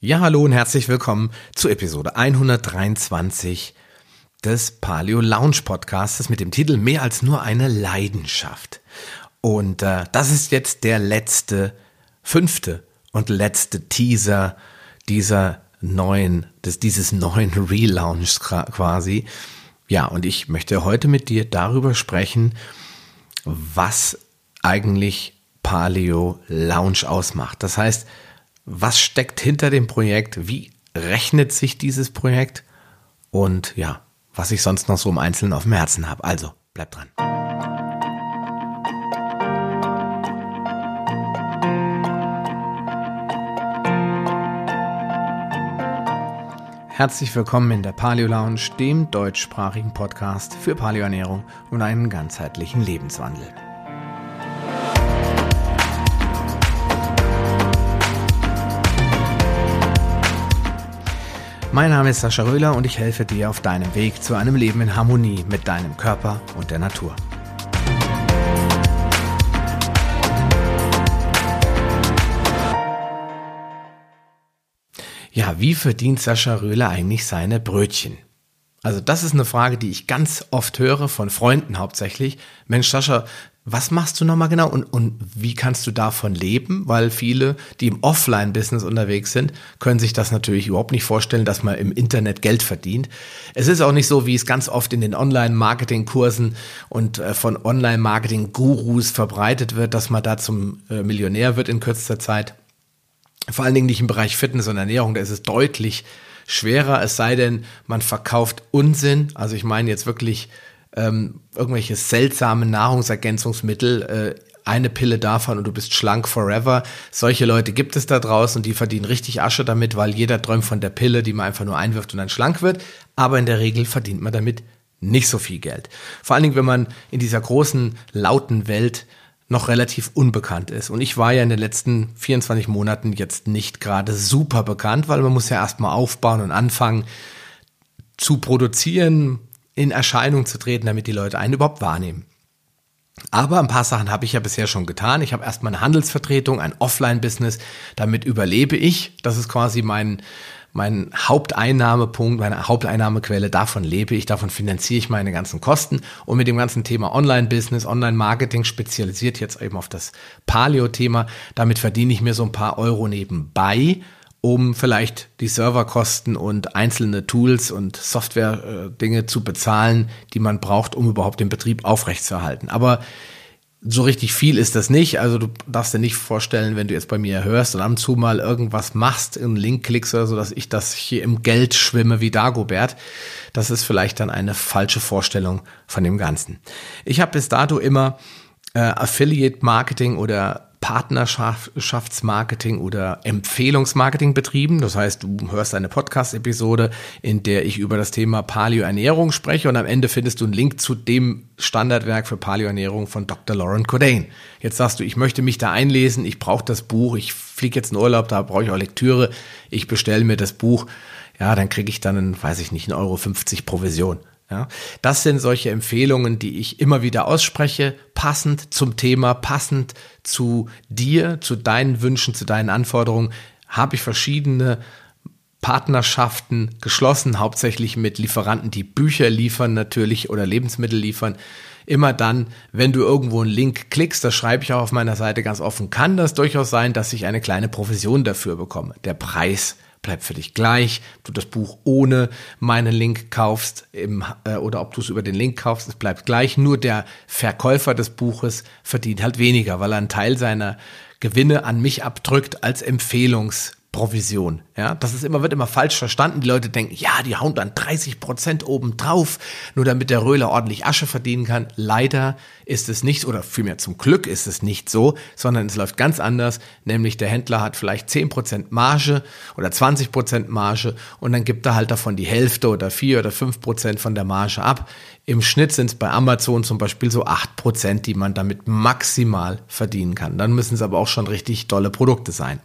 Ja, hallo und herzlich willkommen zu Episode 123 des Paleo Lounge Podcasts mit dem Titel Mehr als nur eine Leidenschaft. Und äh, das ist jetzt der letzte, fünfte und letzte Teaser dieser neuen, des, dieses neuen Relaunchs quasi. Ja, und ich möchte heute mit dir darüber sprechen, was eigentlich Paleo Lounge ausmacht. Das heißt, was steckt hinter dem Projekt, wie rechnet sich dieses Projekt und ja, was ich sonst noch so im Einzelnen auf dem Herzen habe. Also, bleibt dran. Herzlich willkommen in der Paleo Lounge, dem deutschsprachigen Podcast für Paleoernährung und einen ganzheitlichen Lebenswandel. Mein Name ist Sascha Röhler und ich helfe dir auf deinem Weg zu einem Leben in Harmonie mit deinem Körper und der Natur. Ja, wie verdient Sascha Röhler eigentlich seine Brötchen? Also das ist eine Frage, die ich ganz oft höre von Freunden hauptsächlich. Mensch, Sascha, was machst du nochmal genau und, und wie kannst du davon leben? Weil viele, die im Offline-Business unterwegs sind, können sich das natürlich überhaupt nicht vorstellen, dass man im Internet Geld verdient. Es ist auch nicht so, wie es ganz oft in den Online-Marketing-Kursen und äh, von Online-Marketing-Gurus verbreitet wird, dass man da zum äh, Millionär wird in kürzester Zeit. Vor allen Dingen nicht im Bereich Fitness und Ernährung, da ist es deutlich schwerer, es sei denn, man verkauft Unsinn. Also ich meine jetzt wirklich ähm, irgendwelche seltsame Nahrungsergänzungsmittel, äh, eine Pille davon und du bist schlank forever. Solche Leute gibt es da draußen und die verdienen richtig Asche damit, weil jeder träumt von der Pille, die man einfach nur einwirft und dann schlank wird. Aber in der Regel verdient man damit nicht so viel Geld. Vor allen Dingen, wenn man in dieser großen, lauten Welt noch relativ unbekannt ist. Und ich war ja in den letzten 24 Monaten jetzt nicht gerade super bekannt, weil man muss ja erstmal aufbauen und anfangen zu produzieren, in Erscheinung zu treten, damit die Leute einen überhaupt wahrnehmen. Aber ein paar Sachen habe ich ja bisher schon getan. Ich habe erstmal eine Handelsvertretung, ein Offline-Business. Damit überlebe ich. Das ist quasi mein, mein Haupteinnahmepunkt, meine Haupteinnahmequelle. Davon lebe ich, davon finanziere ich meine ganzen Kosten. Und mit dem ganzen Thema Online-Business, Online-Marketing spezialisiert jetzt eben auf das Paleo-Thema. Damit verdiene ich mir so ein paar Euro nebenbei um vielleicht die Serverkosten und einzelne Tools und Software-Dinge äh, zu bezahlen, die man braucht, um überhaupt den Betrieb aufrechtzuerhalten. Aber so richtig viel ist das nicht. Also du darfst dir nicht vorstellen, wenn du jetzt bei mir hörst und ab und zu mal irgendwas machst, einen Link klickst oder so, dass ich das hier im Geld schwimme wie Dagobert. Das ist vielleicht dann eine falsche Vorstellung von dem Ganzen. Ich habe bis dato immer äh, Affiliate Marketing oder Partnerschaftsmarketing oder Empfehlungsmarketing betrieben. Das heißt, du hörst eine Podcast-Episode, in der ich über das Thema Paleo-Ernährung spreche und am Ende findest du einen Link zu dem Standardwerk für Paleo-Ernährung von Dr. Lauren Cordain. Jetzt sagst du, ich möchte mich da einlesen, ich brauche das Buch, ich fliege jetzt in Urlaub, da brauche ich auch Lektüre, ich bestelle mir das Buch, ja, dann kriege ich dann, weiß ich nicht, 1,50 Euro Provision. Ja, das sind solche Empfehlungen, die ich immer wieder ausspreche, passend zum Thema, passend zu dir, zu deinen Wünschen, zu deinen Anforderungen, habe ich verschiedene Partnerschaften geschlossen, hauptsächlich mit Lieferanten, die Bücher liefern natürlich oder Lebensmittel liefern. Immer dann, wenn du irgendwo einen Link klickst, das schreibe ich auch auf meiner Seite ganz offen, kann das durchaus sein, dass ich eine kleine Provision dafür bekomme. Der Preis bleibt für dich gleich. Du das Buch ohne meinen Link kaufst im, äh, oder ob du es über den Link kaufst, es bleibt gleich. Nur der Verkäufer des Buches verdient halt weniger, weil er einen Teil seiner Gewinne an mich abdrückt als Empfehlungs Provision. Ja, das ist immer, wird immer falsch verstanden. Die Leute denken, ja, die hauen dann 30 Prozent oben drauf, nur damit der Röhler ordentlich Asche verdienen kann. Leider ist es nicht, oder vielmehr zum Glück ist es nicht so, sondern es läuft ganz anders. Nämlich der Händler hat vielleicht 10 Prozent Marge oder 20 Prozent Marge und dann gibt er halt davon die Hälfte oder 4 oder 5 Prozent von der Marge ab. Im Schnitt sind es bei Amazon zum Beispiel so 8 Prozent, die man damit maximal verdienen kann. Dann müssen es aber auch schon richtig tolle Produkte sein.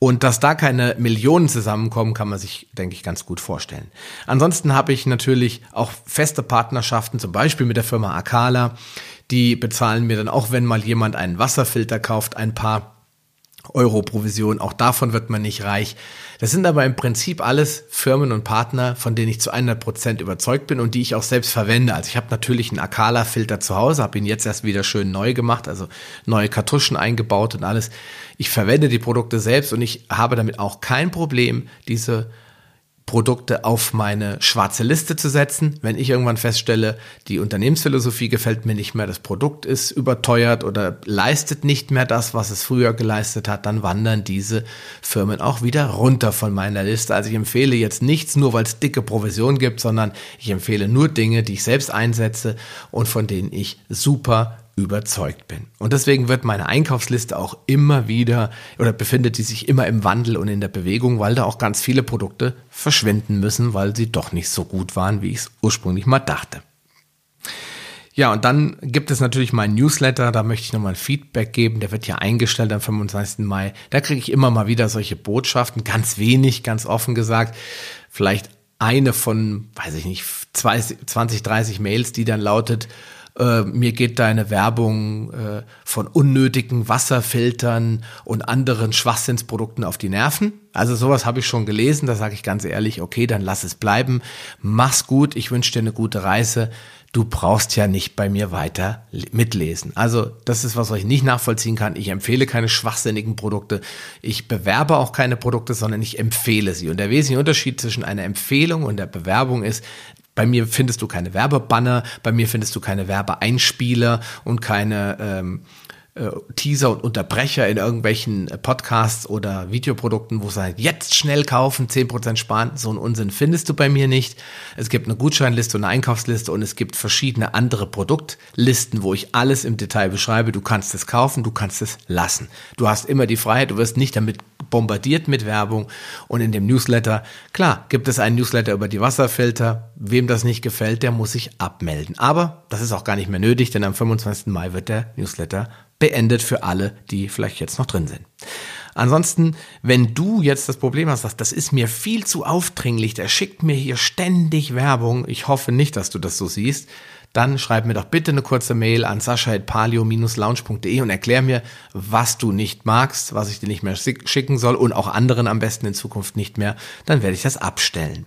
Und dass da keine Millionen zusammenkommen, kann man sich, denke ich, ganz gut vorstellen. Ansonsten habe ich natürlich auch feste Partnerschaften, zum Beispiel mit der Firma Akala. Die bezahlen mir dann auch, wenn mal jemand einen Wasserfilter kauft, ein paar Euro Provision. Auch davon wird man nicht reich. Das sind aber im Prinzip alles Firmen und Partner, von denen ich zu 100 Prozent überzeugt bin und die ich auch selbst verwende. Also ich habe natürlich einen Akala-Filter zu Hause, habe ihn jetzt erst wieder schön neu gemacht, also neue Kartuschen eingebaut und alles. Ich verwende die Produkte selbst und ich habe damit auch kein Problem, diese Produkte auf meine schwarze Liste zu setzen. Wenn ich irgendwann feststelle, die Unternehmensphilosophie gefällt mir nicht mehr, das Produkt ist überteuert oder leistet nicht mehr das, was es früher geleistet hat, dann wandern diese Firmen auch wieder runter von meiner Liste. Also ich empfehle jetzt nichts nur, weil es dicke Provision gibt, sondern ich empfehle nur Dinge, die ich selbst einsetze und von denen ich super überzeugt bin. Und deswegen wird meine Einkaufsliste auch immer wieder oder befindet die sich immer im Wandel und in der Bewegung, weil da auch ganz viele Produkte verschwinden müssen, weil sie doch nicht so gut waren, wie ich es ursprünglich mal dachte. Ja, und dann gibt es natürlich meinen Newsletter, da möchte ich nochmal Feedback geben, der wird ja eingestellt am 25. Mai. Da kriege ich immer mal wieder solche Botschaften, ganz wenig, ganz offen gesagt. Vielleicht eine von, weiß ich nicht, 20, 30 Mails, die dann lautet, äh, mir geht deine Werbung äh, von unnötigen Wasserfiltern und anderen Schwachsinnsprodukten auf die Nerven. Also sowas habe ich schon gelesen, da sage ich ganz ehrlich, okay, dann lass es bleiben. Mach's gut, ich wünsche dir eine gute Reise. Du brauchst ja nicht bei mir weiter mitlesen. Also das ist was, was ich nicht nachvollziehen kann. Ich empfehle keine schwachsinnigen Produkte. Ich bewerbe auch keine Produkte, sondern ich empfehle sie. Und der wesentliche Unterschied zwischen einer Empfehlung und der Bewerbung ist, bei mir findest du keine Werbebanner, bei mir findest du keine Werbeeinspieler und keine ähm, äh, Teaser und Unterbrecher in irgendwelchen äh, Podcasts oder Videoprodukten, wo es halt jetzt schnell kaufen, 10% sparen, so einen Unsinn findest du bei mir nicht. Es gibt eine Gutscheinliste und eine Einkaufsliste und es gibt verschiedene andere Produktlisten, wo ich alles im Detail beschreibe. Du kannst es kaufen, du kannst es lassen. Du hast immer die Freiheit, du wirst nicht damit bombardiert mit Werbung und in dem Newsletter, klar, gibt es einen Newsletter über die Wasserfilter. Wem das nicht gefällt, der muss sich abmelden. Aber das ist auch gar nicht mehr nötig, denn am 25. Mai wird der Newsletter beendet für alle, die vielleicht jetzt noch drin sind. Ansonsten, wenn du jetzt das Problem hast, das ist mir viel zu aufdringlich, der schickt mir hier ständig Werbung, ich hoffe nicht, dass du das so siehst, dann schreib mir doch bitte eine kurze Mail an sascha.palio-lounge.de und erklär mir, was du nicht magst, was ich dir nicht mehr schicken soll und auch anderen am besten in Zukunft nicht mehr, dann werde ich das abstellen.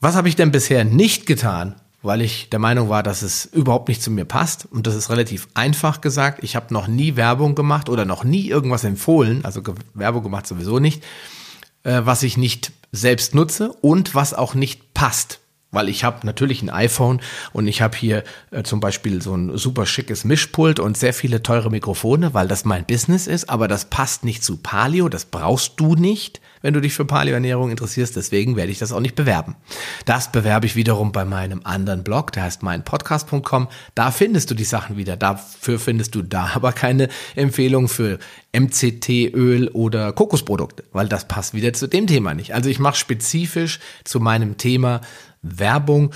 Was habe ich denn bisher nicht getan, weil ich der Meinung war, dass es überhaupt nicht zu mir passt. Und das ist relativ einfach gesagt. Ich habe noch nie Werbung gemacht oder noch nie irgendwas empfohlen, also Werbung gemacht sowieso nicht, äh, was ich nicht selbst nutze und was auch nicht passt. Weil ich habe natürlich ein iPhone und ich habe hier äh, zum Beispiel so ein super schickes Mischpult und sehr viele teure Mikrofone, weil das mein Business ist, aber das passt nicht zu Palio, das brauchst du nicht wenn du dich für Paleoernährung interessierst. Deswegen werde ich das auch nicht bewerben. Das bewerbe ich wiederum bei meinem anderen Blog, der heißt meinpodcast.com. Da findest du die Sachen wieder. Dafür findest du da aber keine Empfehlung für MCT-Öl oder Kokosprodukte, weil das passt wieder zu dem Thema nicht. Also ich mache spezifisch zu meinem Thema Werbung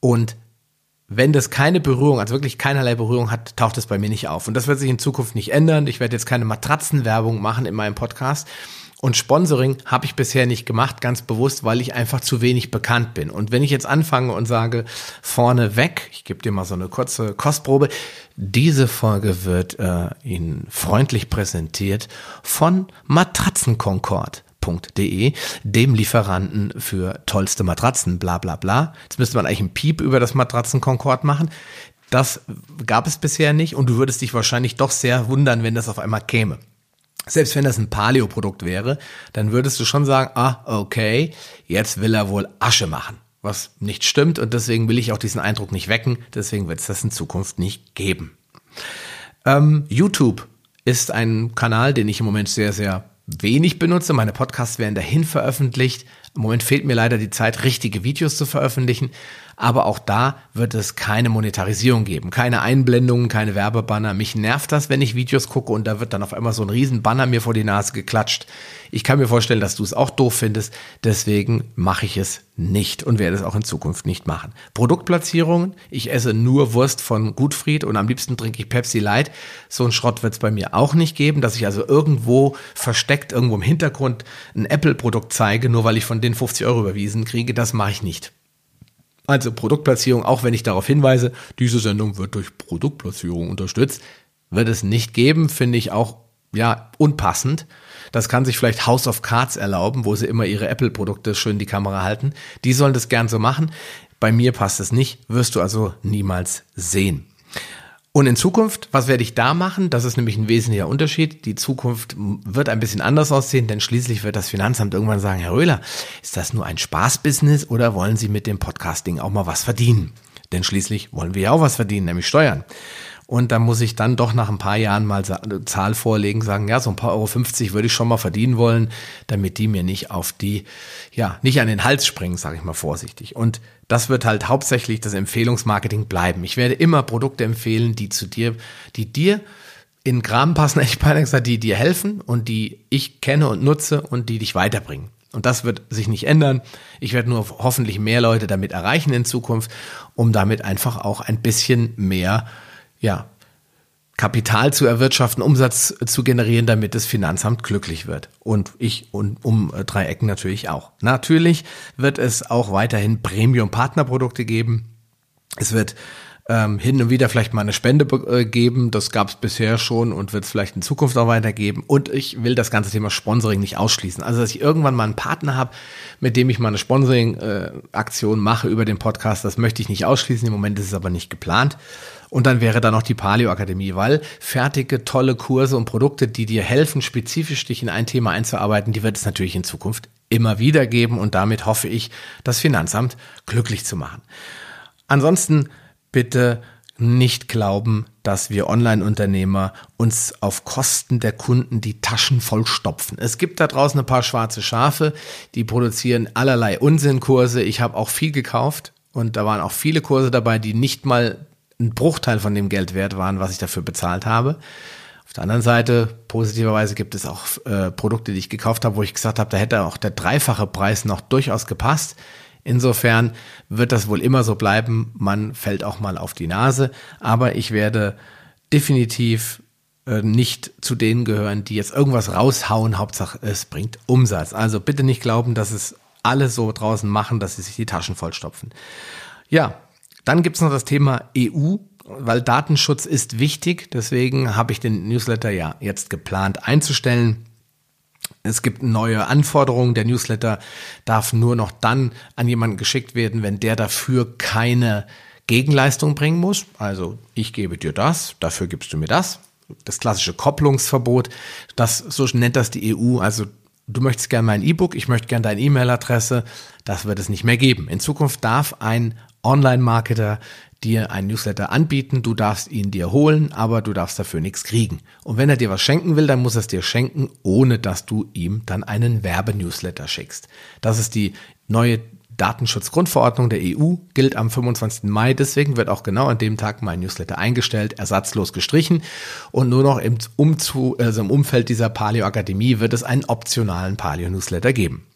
und wenn das keine Berührung, also wirklich keinerlei Berührung hat, taucht es bei mir nicht auf. Und das wird sich in Zukunft nicht ändern. Ich werde jetzt keine Matratzenwerbung machen in meinem Podcast. Und Sponsoring habe ich bisher nicht gemacht, ganz bewusst, weil ich einfach zu wenig bekannt bin. Und wenn ich jetzt anfange und sage, vorne weg, ich gebe dir mal so eine kurze Kostprobe, diese Folge wird äh, Ihnen freundlich präsentiert von Matratzenkonkord.de, dem Lieferanten für tollste Matratzen, bla bla bla. Jetzt müsste man eigentlich einen Piep über das Matratzenkonkord machen. Das gab es bisher nicht und du würdest dich wahrscheinlich doch sehr wundern, wenn das auf einmal käme selbst wenn das ein Paleo-Produkt wäre, dann würdest du schon sagen, ah, okay, jetzt will er wohl Asche machen. Was nicht stimmt und deswegen will ich auch diesen Eindruck nicht wecken, deswegen wird es das in Zukunft nicht geben. Ähm, YouTube ist ein Kanal, den ich im Moment sehr, sehr wenig benutze. Meine Podcasts werden dahin veröffentlicht. Im Moment fehlt mir leider die Zeit, richtige Videos zu veröffentlichen. Aber auch da wird es keine Monetarisierung geben, keine Einblendungen, keine Werbebanner. Mich nervt das, wenn ich Videos gucke und da wird dann auf einmal so ein riesen Banner mir vor die Nase geklatscht. Ich kann mir vorstellen, dass du es auch doof findest. Deswegen mache ich es nicht und werde es auch in Zukunft nicht machen. Produktplatzierungen. Ich esse nur Wurst von Gutfried und am liebsten trinke ich Pepsi Light. So ein Schrott wird es bei mir auch nicht geben, dass ich also irgendwo versteckt, irgendwo im Hintergrund ein Apple-Produkt zeige, nur weil ich von denen 50 Euro überwiesen kriege. Das mache ich nicht. Also Produktplatzierung, auch wenn ich darauf hinweise, diese Sendung wird durch Produktplatzierung unterstützt, wird es nicht geben, finde ich auch ja unpassend. Das kann sich vielleicht House of Cards erlauben, wo sie immer ihre Apple-Produkte schön in die Kamera halten. Die sollen das gern so machen. Bei mir passt es nicht, wirst du also niemals sehen. Und in Zukunft, was werde ich da machen? Das ist nämlich ein wesentlicher Unterschied. Die Zukunft wird ein bisschen anders aussehen, denn schließlich wird das Finanzamt irgendwann sagen, Herr Röhler, ist das nur ein Spaßbusiness oder wollen Sie mit dem Podcasting auch mal was verdienen? Denn schließlich wollen wir ja auch was verdienen, nämlich Steuern. Und da muss ich dann doch nach ein paar Jahren mal eine Zahl vorlegen, sagen, ja, so ein paar Euro 50 würde ich schon mal verdienen wollen, damit die mir nicht auf die, ja, nicht an den Hals springen, sage ich mal vorsichtig. Und das wird halt hauptsächlich das Empfehlungsmarketing bleiben. Ich werde immer Produkte empfehlen, die zu dir, die dir in Graben passen, ich gesagt, die dir helfen und die ich kenne und nutze und die dich weiterbringen. Und das wird sich nicht ändern. Ich werde nur hoffentlich mehr Leute damit erreichen in Zukunft, um damit einfach auch ein bisschen mehr, ja, Kapital zu erwirtschaften, Umsatz zu generieren, damit das Finanzamt glücklich wird. Und ich und um äh, drei Ecken natürlich auch. Natürlich wird es auch weiterhin Premium-Partnerprodukte geben. Es wird ähm, hin und wieder vielleicht mal eine Spende äh, geben. Das gab es bisher schon und wird es vielleicht in Zukunft auch weitergeben. Und ich will das ganze Thema Sponsoring nicht ausschließen. Also, dass ich irgendwann mal einen Partner habe, mit dem ich mal eine Sponsoring-Aktion äh, mache über den Podcast, das möchte ich nicht ausschließen. Im Moment ist es aber nicht geplant. Und dann wäre da noch die Paleo Akademie, weil fertige, tolle Kurse und Produkte, die dir helfen, spezifisch dich in ein Thema einzuarbeiten, die wird es natürlich in Zukunft immer wieder geben und damit hoffe ich, das Finanzamt glücklich zu machen. Ansonsten bitte nicht glauben, dass wir Online-Unternehmer uns auf Kosten der Kunden die Taschen vollstopfen. Es gibt da draußen ein paar schwarze Schafe, die produzieren allerlei Unsinnkurse. Ich habe auch viel gekauft und da waren auch viele Kurse dabei, die nicht mal ein Bruchteil von dem Geld wert waren, was ich dafür bezahlt habe. Auf der anderen Seite, positiverweise gibt es auch äh, Produkte, die ich gekauft habe, wo ich gesagt habe, da hätte auch der dreifache Preis noch durchaus gepasst. Insofern wird das wohl immer so bleiben. Man fällt auch mal auf die Nase. Aber ich werde definitiv äh, nicht zu denen gehören, die jetzt irgendwas raushauen. Hauptsache, es bringt Umsatz. Also bitte nicht glauben, dass es alle so draußen machen, dass sie sich die Taschen vollstopfen. Ja, dann gibt's noch das Thema EU, weil Datenschutz ist wichtig. Deswegen habe ich den Newsletter ja jetzt geplant einzustellen. Es gibt neue Anforderungen. Der Newsletter darf nur noch dann an jemanden geschickt werden, wenn der dafür keine Gegenleistung bringen muss. Also ich gebe dir das, dafür gibst du mir das. Das klassische Kopplungsverbot, das so nennt das die EU. Also du möchtest gerne mein E-Book, ich möchte gerne deine E-Mail-Adresse. Das wird es nicht mehr geben. In Zukunft darf ein Online-Marketer dir einen Newsletter anbieten, du darfst ihn dir holen, aber du darfst dafür nichts kriegen. Und wenn er dir was schenken will, dann muss er es dir schenken, ohne dass du ihm dann einen Werbenewsletter schickst. Das ist die neue Datenschutzgrundverordnung der EU, gilt am 25. Mai, deswegen wird auch genau an dem Tag mein Newsletter eingestellt, ersatzlos gestrichen und nur noch im, Umzu, also im Umfeld dieser Paleo Akademie wird es einen optionalen Paleo Newsletter geben.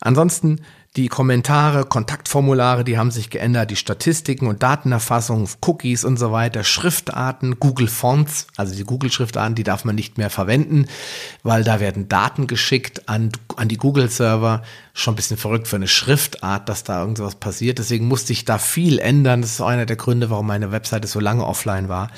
Ansonsten die Kommentare, Kontaktformulare, die haben sich geändert, die Statistiken und Datenerfassung, Cookies und so weiter, Schriftarten, Google Fonts, also die Google Schriftarten, die darf man nicht mehr verwenden, weil da werden Daten geschickt an, an die Google Server. Schon ein bisschen verrückt für eine Schriftart, dass da irgendwas passiert. Deswegen musste ich da viel ändern. Das ist auch einer der Gründe, warum meine Webseite so lange offline war.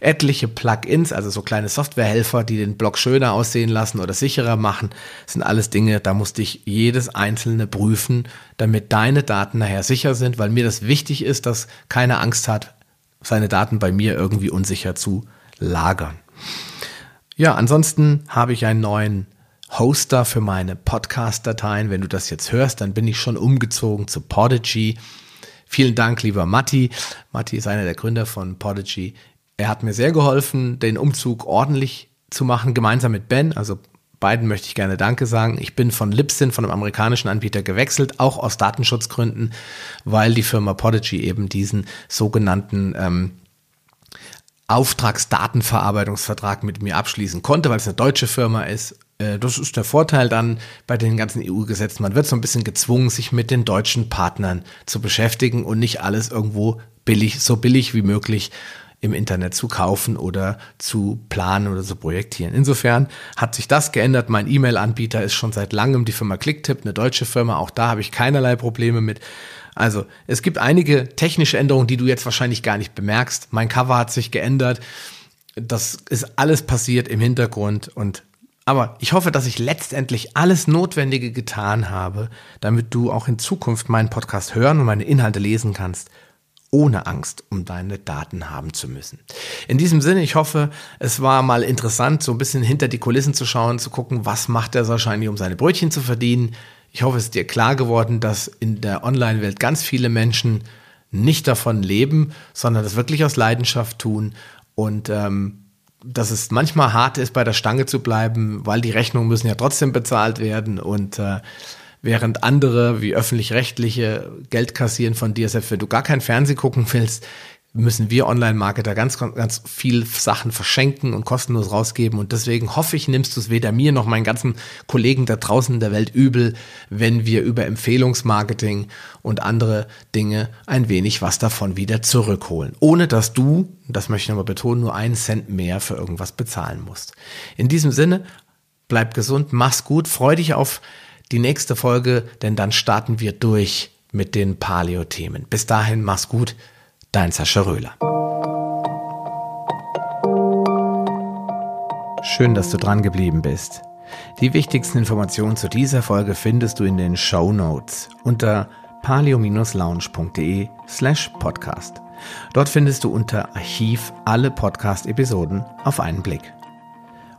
Etliche Plugins, also so kleine Softwarehelfer, die den Blog schöner aussehen lassen oder sicherer machen, sind alles Dinge, da musste ich jedes einzelne prüfen damit deine Daten nachher sicher sind, weil mir das wichtig ist, dass keiner Angst hat, seine Daten bei mir irgendwie unsicher zu lagern. Ja, ansonsten habe ich einen neuen Hoster für meine Podcast-Dateien. Wenn du das jetzt hörst, dann bin ich schon umgezogen zu Podigy. Vielen Dank, lieber Matti. Matti ist einer der Gründer von Podigy. Er hat mir sehr geholfen, den Umzug ordentlich zu machen, gemeinsam mit Ben. Also beiden möchte ich gerne Danke sagen. Ich bin von Libsyn, von einem amerikanischen Anbieter gewechselt, auch aus Datenschutzgründen, weil die Firma Podigy eben diesen sogenannten ähm, Auftragsdatenverarbeitungsvertrag mit mir abschließen konnte, weil es eine deutsche Firma ist. Äh, das ist der Vorteil dann bei den ganzen EU-Gesetzen. Man wird so ein bisschen gezwungen, sich mit den deutschen Partnern zu beschäftigen und nicht alles irgendwo billig, so billig wie möglich im Internet zu kaufen oder zu planen oder zu projektieren. Insofern hat sich das geändert. Mein E-Mail-Anbieter ist schon seit langem die Firma Clicktip, eine deutsche Firma. Auch da habe ich keinerlei Probleme mit. Also es gibt einige technische Änderungen, die du jetzt wahrscheinlich gar nicht bemerkst. Mein Cover hat sich geändert. Das ist alles passiert im Hintergrund und Aber ich hoffe, dass ich letztendlich alles Notwendige getan habe, damit du auch in Zukunft meinen Podcast hören und meine Inhalte lesen kannst, ohne Angst, um deine Daten haben zu müssen. In diesem Sinne, ich hoffe, es war mal interessant, so ein bisschen hinter die Kulissen zu schauen, zu gucken, was macht er wahrscheinlich, um seine Brötchen zu verdienen. Ich hoffe, es ist dir klar geworden, dass in der Online-Welt ganz viele Menschen nicht davon leben, sondern das wirklich aus Leidenschaft tun und ähm, dass es manchmal hart ist, bei der Stange zu bleiben, weil die Rechnungen müssen ja trotzdem bezahlt werden und äh, während andere wie öffentlich-rechtliche Geld kassieren von dir, selbst wenn du gar kein Fernsehen gucken willst, müssen wir Online-Marketer ganz, ganz viel Sachen verschenken und kostenlos rausgeben. Und deswegen hoffe ich, nimmst du es weder mir noch meinen ganzen Kollegen da draußen in der Welt übel, wenn wir über Empfehlungsmarketing und andere Dinge ein wenig was davon wieder zurückholen. Ohne dass du, das möchte ich nochmal betonen, nur einen Cent mehr für irgendwas bezahlen musst. In diesem Sinne, bleib gesund, mach's gut, freu dich auf die nächste Folge, denn dann starten wir durch mit den Paleo-Themen. Bis dahin, mach's gut. Dein Sascha Röhler. Schön, dass du dran geblieben bist. Die wichtigsten Informationen zu dieser Folge findest du in den Show Notes unter palio-lounge.de slash podcast. Dort findest du unter Archiv alle Podcast-Episoden auf einen Blick.